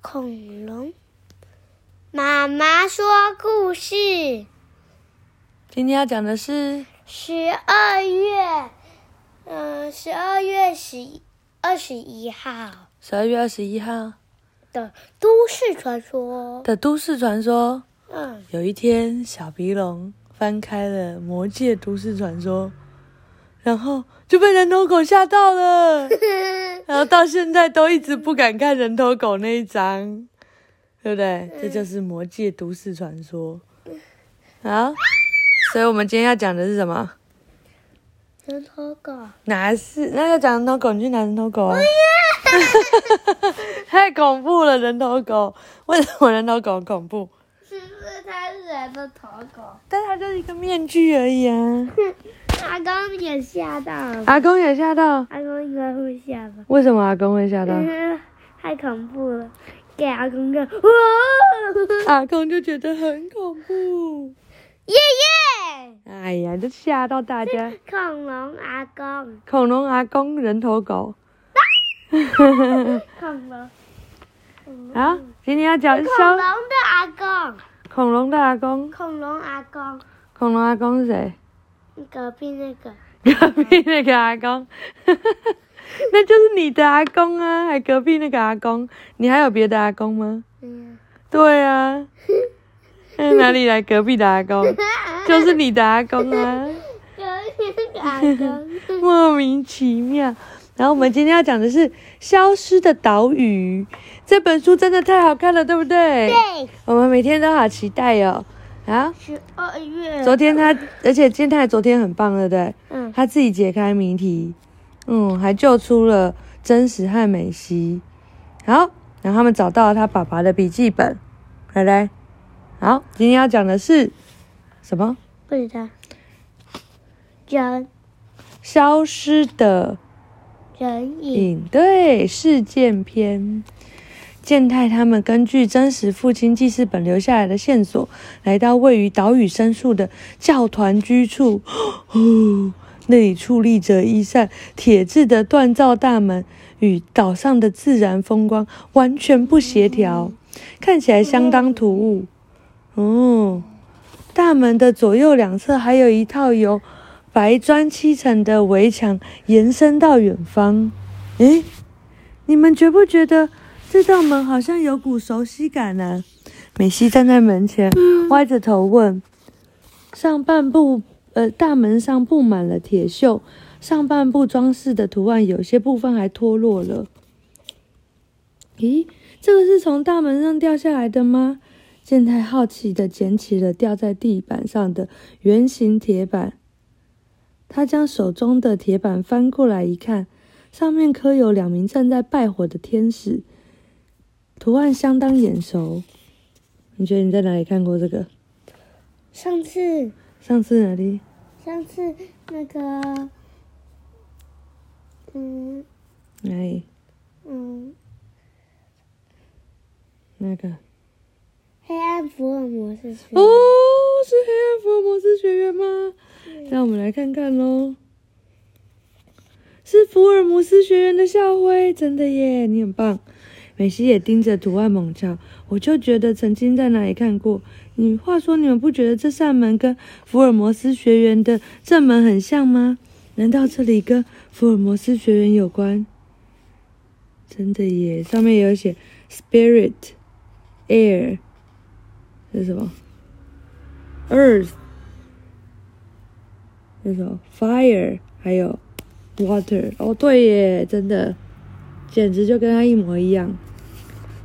恐龙。妈妈说故事。今天要讲的是十二月，嗯，十二月十二十一号十二月二十一号的都市传说。的都市传说。嗯，有一天，小鼻龙翻开了《魔界都市传说》，然后就被人头狗吓到了，然后到现在都一直不敢看人头狗那一章，对不对？这就是《魔界都市传说》。啊，所以我们今天要讲的是什么？人头狗。哪是？那要讲人头狗，你去拿人头狗啊！太恐怖了，人头狗！为什么人头狗恐怖？是不是它是人的头狗？但它就是一个面具而已啊！阿公也吓到了，阿公也吓到，阿公应该会吓到，为什么阿公会吓到？太恐怖了，给阿公看，哇！阿公就觉得很恐怖。耶耶，哎呀，这吓到大家。恐龙阿公，恐龙阿公，人头狗。恐龙，好，今天要讲恐小龙的阿公，恐龙的阿公。恐龙阿公，恐龙阿公是谁？隔壁那个，隔壁那个阿公。那就是你的阿公啊，还隔壁那个阿公。你还有别的阿公吗？嗯，对啊。那哪里来隔壁的阿公？就是你的阿公啊。隔壁那个阿公，莫名其妙。然后我们今天要讲的是《消失的岛屿》这本书，真的太好看了，对不对？对，我们每天都好期待哦。啊，十二月，昨天他，而且金泰昨天很棒，对不对？嗯，他自己解开谜题，嗯，还救出了真实和美希。好，然后他们找到了他爸爸的笔记本，来来。好，今天要讲的是什么？不知道，人消失的人影，影对事件篇。健太他们根据真实父亲记事本留下来的线索，来到位于岛屿深处的教团居处。哦，那里矗立着一扇铁质的锻造大门，与岛上的自然风光完全不协调，看起来相当突兀。哦，大门的左右两侧还有一套由白砖砌成的围墙，延伸到远方。诶，你们觉不觉得这道门好像有股熟悉感呢、美希站在门前，歪着头问：“上半部，呃，大门上布满了铁锈，上半部装饰的图案有些部分还脱落了。咦，这个是从大门上掉下来的吗？”健太好奇地捡起了掉在地板上的圆形铁板，他将手中的铁板翻过来一看，上面刻有两名正在拜火的天使，图案相当眼熟。你觉得你在哪里看过这个？上次，上次哪里？上次那个，嗯哪里？嗯，那个？黑暗福尔摩斯学院哦，是黑暗福尔摩斯学院吗？让我们来看看喽。是福尔摩斯学院的校徽，真的耶，你很棒。美西也盯着图案猛叫，我就觉得曾经在哪里看过。你话说，你们不觉得这扇门跟福尔摩斯学园的正门很像吗？难道这里跟福尔摩斯学园有关？真的耶，上面有写 Spirit Air。这是什么？Earth，那什么 Fire，还有 Water。哦，对耶，真的，简直就跟他一模一样。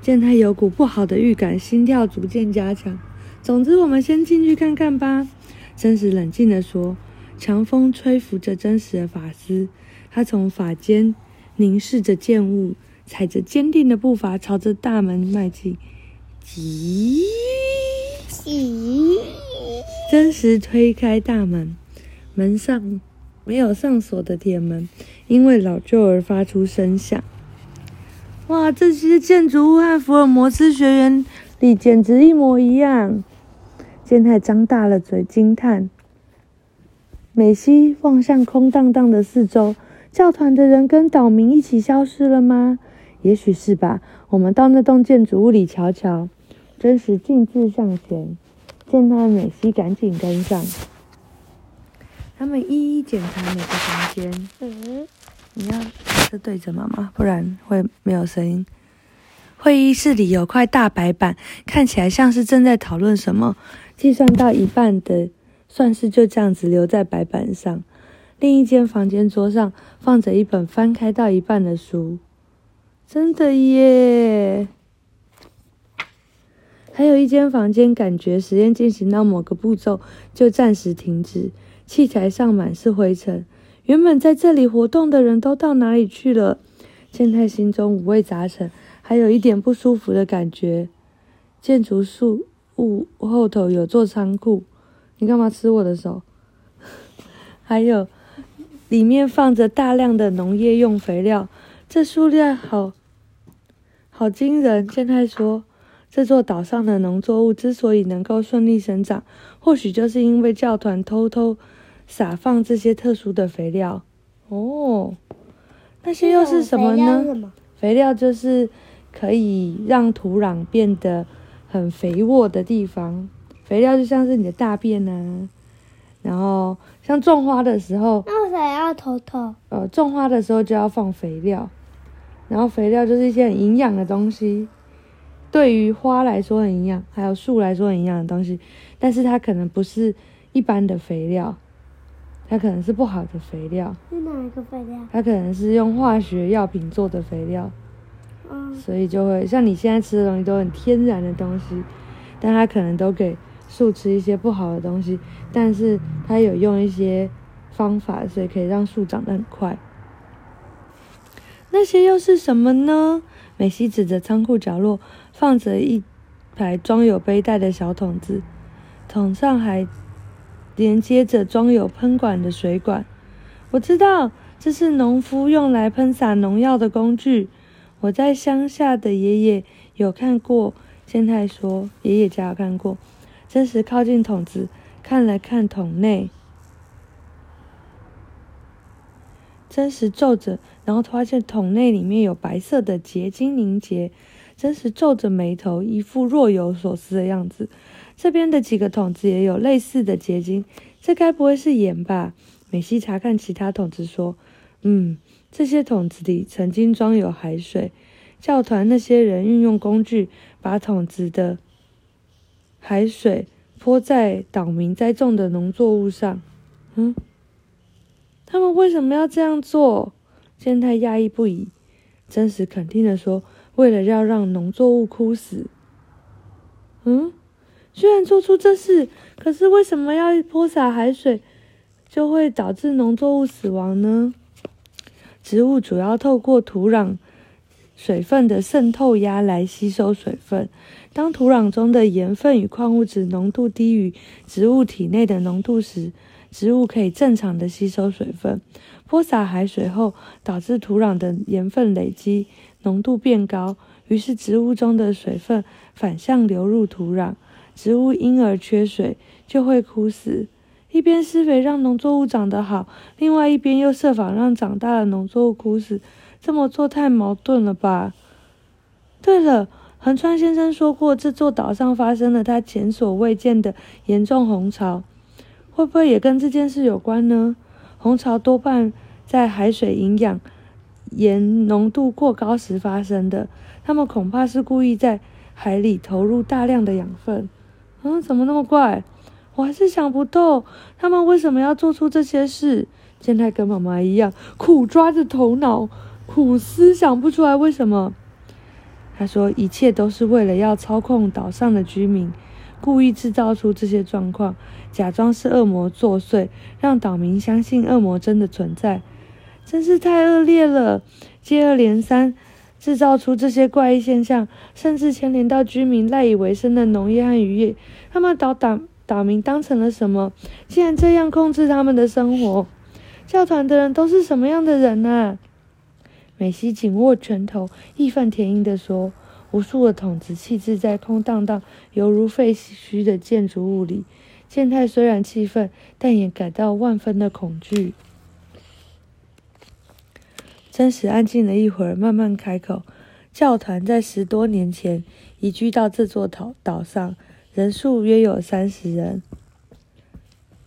见他有股不好的预感，心跳逐渐加强。总之，我们先进去看看吧。真实冷静地说，强风吹拂着真实的发丝，他从发间凝视着剑物，踩着坚定的步伐朝着大门迈进。急。咦，真实推开大门，门上没有上锁的铁门，因为老旧而发出声响。哇，这些建筑物和福尔摩斯学园里简直一模一样。健太张大了嘴惊叹。美西望向空荡荡的四周，教团的人跟岛民一起消失了吗？也许是吧。我们到那栋建筑物里瞧瞧。真实径自向前，见到美西赶紧跟上。他们一一检查每个房间。嗯，你要是对着妈妈，不然会没有声音。会议室里有块大白板，看起来像是正在讨论什么。计算到一半的算式就这样子留在白板上。另一间房间桌上放着一本翻开到一半的书。真的耶！还有一间房间，感觉实验进行到某个步骤就暂时停止，器材上满是灰尘。原本在这里活动的人都到哪里去了？健太心中五味杂陈，还有一点不舒服的感觉。建筑树物后头有座仓库，你干嘛吃我的手？还有，里面放着大量的农业用肥料，这数量好好惊人。健太说。这座岛上的农作物之所以能够顺利生长，或许就是因为教团偷偷撒放这些特殊的肥料。哦，那些又是什么呢？肥料就是可以让土壤变得很肥沃的地方。肥料就像是你的大便呢。然后像种花的时候，那为什么要偷偷？呃，种花的时候就要放肥料，然后肥料就是一些很营养的东西。对于花来说很营养，还有树来说很营养的东西，但是它可能不是一般的肥料，它可能是不好的肥料。是哪一个肥料？它可能是用化学药品做的肥料。嗯。所以就会像你现在吃的东西都很天然的东西，但它可能都给树吃一些不好的东西，但是它有用一些方法，所以可以让树长得很快。那些又是什么呢？美西指着仓库角落。放着一排装有背带的小桶子，桶上还连接着装有喷管的水管。我知道这是农夫用来喷洒农药的工具。我在乡下的爷爷有看过。健太说：“爷爷家有看过。”真实靠近桶子，看了看桶内，真实皱着，然后发现桶内里面有白色的结晶凝结。真实皱着眉头，一副若有所思的样子。这边的几个桶子也有类似的结晶，这该不会是盐吧？美西查看其他桶子说：“嗯，这些桶子里曾经装有海水。教团那些人运用工具，把桶子的海水泼在岛民栽种的农作物上。嗯，他们为什么要这样做？”健太讶异不已。真实肯定的说。为了要让农作物枯死，嗯，居然做出这事，可是为什么要泼洒海水，就会导致农作物死亡呢？植物主要透过土壤水分的渗透压来吸收水分。当土壤中的盐分与矿物质浓度低于植物体内的浓度时，植物可以正常的吸收水分。泼洒海水后，导致土壤的盐分累积。浓度变高，于是植物中的水分反向流入土壤，植物因而缺水，就会枯死。一边施肥让农作物长得好，另外一边又设法让长大的农作物枯死，这么做太矛盾了吧？对了，横川先生说过，这座岛上发生了他前所未见的严重洪潮，会不会也跟这件事有关呢？洪潮多半在海水营养。盐浓度过高时发生的，他们恐怕是故意在海里投入大量的养分。嗯，怎么那么怪？我还是想不透，他们为什么要做出这些事？健太跟妈妈一样，苦抓着头脑，苦思想不出来为什么。他说，一切都是为了要操控岛上的居民，故意制造出这些状况，假装是恶魔作祟，让岛民相信恶魔真的存在。真是太恶劣了！接二连三制造出这些怪异现象，甚至牵连到居民赖以为生的农业和渔业。他们把岛岛民当成了什么？竟然这样控制他们的生活？教团的人都是什么样的人呢？美西紧握拳头，义愤填膺地说：“无数的桶子弃置在空荡荡、犹如废墟的建筑物里。”健太虽然气愤，但也感到万分的恐惧。真实安静了一会儿，慢慢开口：“教团在十多年前移居到这座岛岛上，人数约有三十人。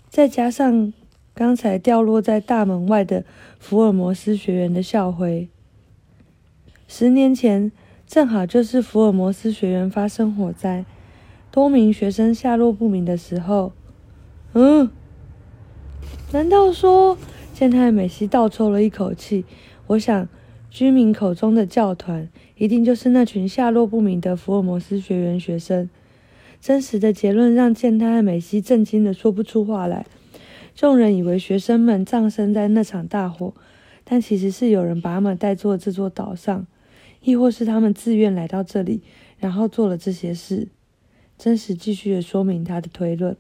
再加上刚才掉落在大门外的福尔摩斯学园的校徽，十年前正好就是福尔摩斯学园发生火灾，多名学生下落不明的时候。嗯，难道说？健太美希倒抽了一口气。我想，居民口中的教团，一定就是那群下落不明的福尔摩斯学员学生。真实的结论让健太和美希震惊的说不出话来。众人以为学生们葬身在那场大火，但其实是有人把他们带到这座岛上，亦或是他们自愿来到这里，然后做了这些事。真实继续的说明他的推论，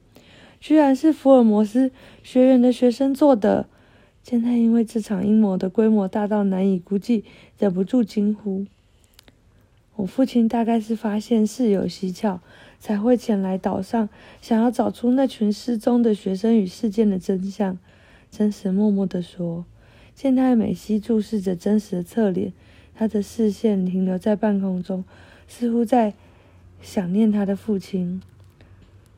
居然是福尔摩斯学院的学生做的。健太因为这场阴谋的规模大到难以估计，忍不住惊呼。我父亲大概是发现事有蹊跷，才会前来岛上，想要找出那群失踪的学生与事件的真相。真实默默地说。健太美希注视着真实的侧脸，他的视线停留在半空中，似乎在想念他的父亲。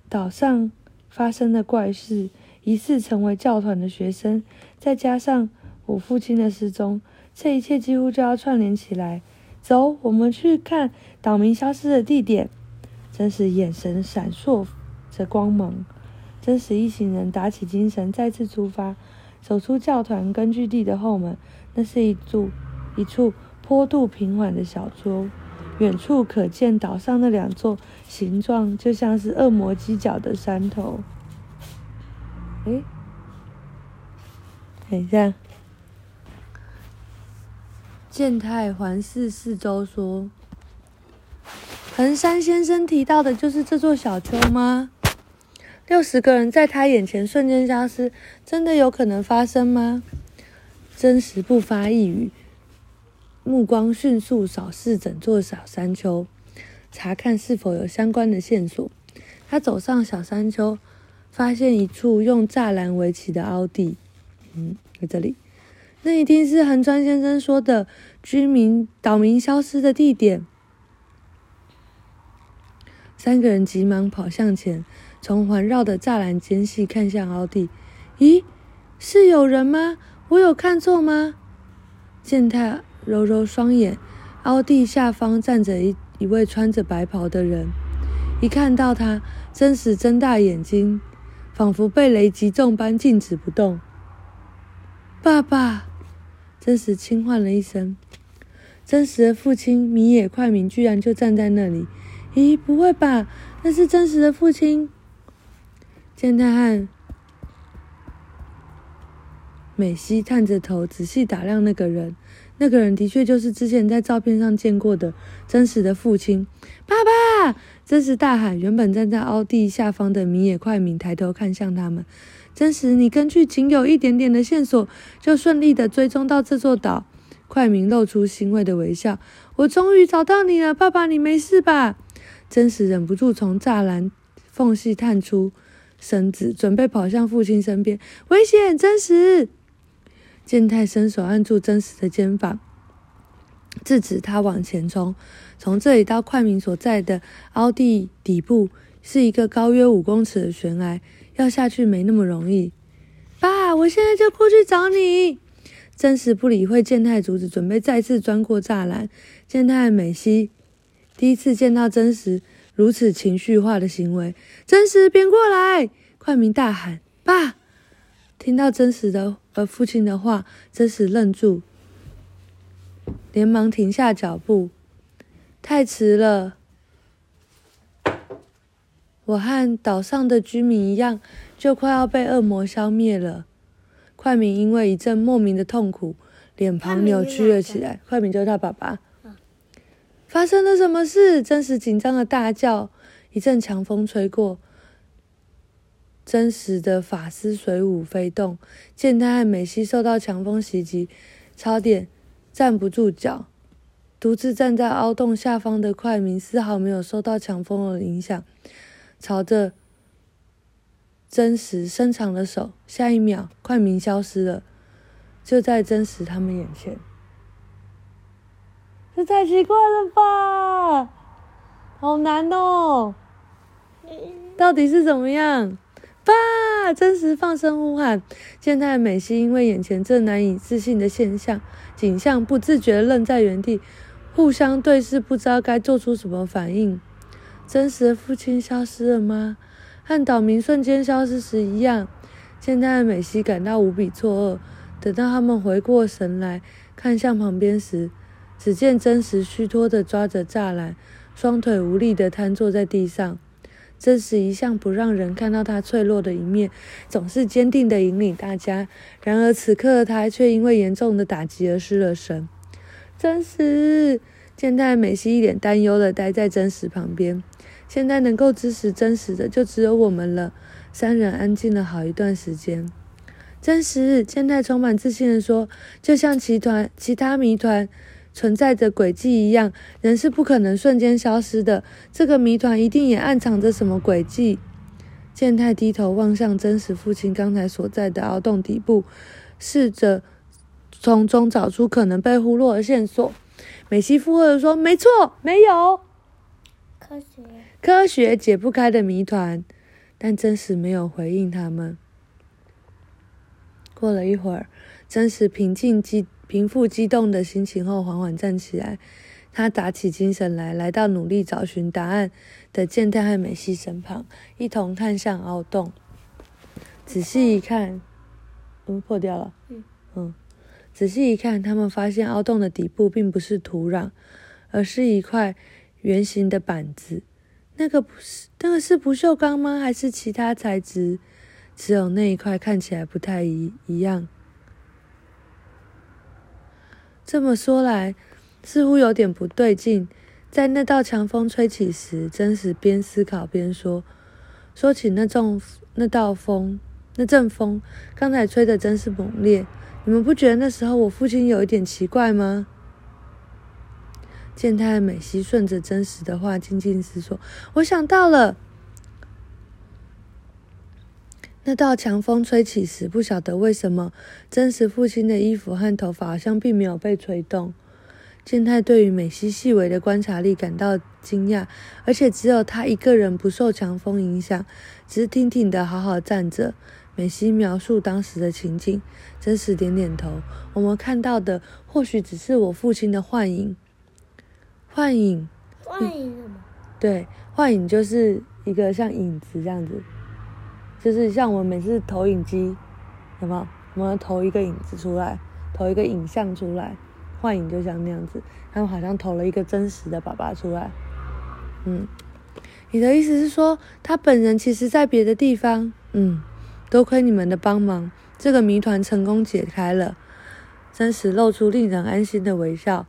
岛上发生的怪事，疑似成为教团的学生，再加上我父亲的失踪，这一切几乎就要串联起来。走，我们去看岛民消失的地点。真实眼神闪烁着光芒。真实一行人打起精神，再次出发，走出教团根据地的后门。那是一处一处坡度平缓的小丘，远处可见岛上那两座形状就像是恶魔犄角的山头。哎，等一下。健太环视四周，说：“横山先生提到的就是这座小丘吗？六十个人在他眼前瞬间消失，真的有可能发生吗？”真实不发一语，目光迅速扫视整座小山丘，查看是否有相关的线索。他走上小山丘，发现一处用栅栏围起的凹地。嗯，在这里。那一定是横川先生说的居民岛民消失的地点。三个人急忙跑向前，从环绕的栅栏间隙看向凹地。咦，是有人吗？我有看错吗？健太揉揉双眼，凹地下方站着一一位穿着白袍的人。一看到他，真实睁大眼睛，仿佛被雷击中般静止不动。爸爸。真实轻唤了一声，真实的父亲米野快明居然就站在那里。咦，不会吧？那是真实的父亲。健太和美希探着头仔细打量那个人，那个人的确就是之前在照片上见过的真实的父亲。爸爸！真实大喊。原本站在凹地下方的米野快明抬头看向他们。真实，你根据仅有一点点的线索，就顺利的追踪到这座岛。快明露出欣慰的微笑。我终于找到你了，爸爸，你没事吧？真实忍不住从栅栏缝隙探出身子，准备跑向父亲身边。危险！真实。健太伸手按住真实的肩膀，制止他往前冲。从这里到快明所在的凹地底部，是一个高约五公尺的悬崖。要下去没那么容易，爸，我现在就过去找你。真实不理会健太阻止，准备再次钻过栅栏。健太美希第一次见到真实如此情绪化的行为。真实别过来！快明大喊：“爸！”听到真实的呃父亲的话，真实愣住，连忙停下脚步。太迟了。我和岛上的居民一样，就快要被恶魔消灭了。快明因为一阵莫名的痛苦，脸庞扭曲了起来。快明就是他爸爸。发生了什么事？真实紧张的大叫。一阵强风吹过，真实的法师水舞飞动。见他和美希受到强风袭击，差点站不住脚。独自站在凹洞下方的快明丝毫没有受到强风的影响。朝着真实伸长了手，下一秒，快明消失了，就在真实他们眼前。这太奇怪了吧！好难哦，到底是怎么样？爸，真实放声呼喊。健太美希因为眼前这难以置信的现象景象，不自觉愣在原地，互相对视，不知道该做出什么反应。真实的父亲消失了吗？和岛民瞬间消失时一样。健太和美希感到无比错愕。等到他们回过神来，看向旁边时，只见真实虚脱的抓着栅栏，双腿无力的瘫坐在地上。真实一向不让人看到他脆弱的一面，总是坚定的引领大家。然而此刻的他却因为严重的打击而失了神。真实见太美希一脸担忧的待在真实旁边。现在能够支持真实的就只有我们了。三人安静了好一段时间。真实健太充满自信的说：“就像其团其他谜团。”存在着轨迹一样，人是不可能瞬间消失的。这个谜团一定也暗藏着什么轨迹。健太低头望向真实父亲刚才所在的凹洞底部，试着从中找出可能被忽略的线索。美西附和的说：“没错，没有科学科学解不开的谜团。”但真实没有回应他们。过了一会儿，真实平静激。平复激动的心情后，缓缓站起来。他打起精神来，来到努力找寻答案的健太和美希身旁，一同看向凹洞。仔细一看，嗯，破掉了。嗯嗯，仔细一看，他们发现凹洞的底部并不是土壤，而是一块圆形的板子。那个不是，那个是不锈钢吗？还是其他材质？只有那一块看起来不太一一样。这么说来，似乎有点不对劲。在那道强风吹起时，真实边思考边说：“说起那阵那道风，那阵风刚才吹的真是猛烈。你们不觉得那时候我父亲有一点奇怪吗？”健太美希顺着真实的话静静思索：“我想到了。”那道强风吹起时，不晓得为什么，真实父亲的衣服和头发好像并没有被吹动。健太对于美希细微的观察力感到惊讶，而且只有他一个人不受强风影响，直挺挺的好好站着。美希描述当时的情景，真实点点头。我们看到的或许只是我父亲的幻影。幻影？幻影什么？对，幻影就是一个像影子这样子。就是像我们每次投影机，有没有？我们投一个影子出来，投一个影像出来，幻影就像那样子。他们好像投了一个真实的爸爸出来。嗯，你的意思是说，他本人其实在别的地方？嗯，多亏你们的帮忙，这个谜团成功解开了。真实露出令人安心的微笑。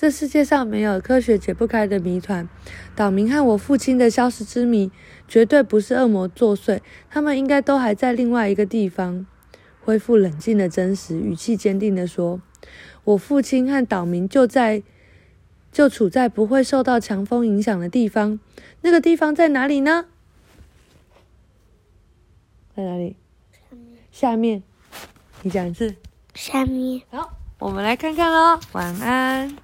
这世界上没有科学解不开的谜团。岛民和我父亲的消失之谜，绝对不是恶魔作祟，他们应该都还在另外一个地方。恢复冷静的真实，语气坚定地说：“我父亲和岛民就在，就处在不会受到强风影响的地方。那个地方在哪里呢？在哪里？下面。你讲一次。下面。好，我们来看看喽。晚安。